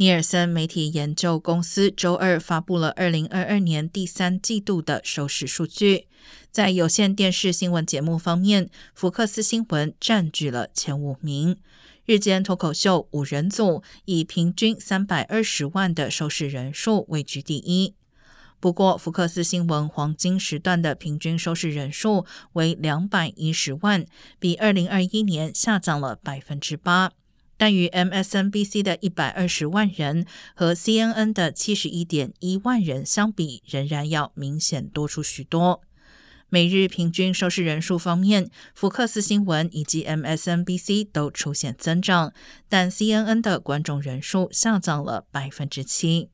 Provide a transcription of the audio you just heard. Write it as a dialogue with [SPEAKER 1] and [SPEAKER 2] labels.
[SPEAKER 1] 尼尔森媒体研究公司周二发布了二零二二年第三季度的收视数据。在有线电视新闻节目方面，福克斯新闻占据了前五名。日间脱口秀五人组以平均三百二十万的收视人数位居第一。不过，福克斯新闻黄金时段的平均收视人数为两百一十万，比二零二一年下降了百分之八。但与 MSNBC 的一百二十万人和 CNN 的七十一点一万人相比，仍然要明显多出许多。每日平均收视人数方面，福克斯新闻以及 MSNBC 都出现增长，但 CNN 的观众人数下降了百分之七。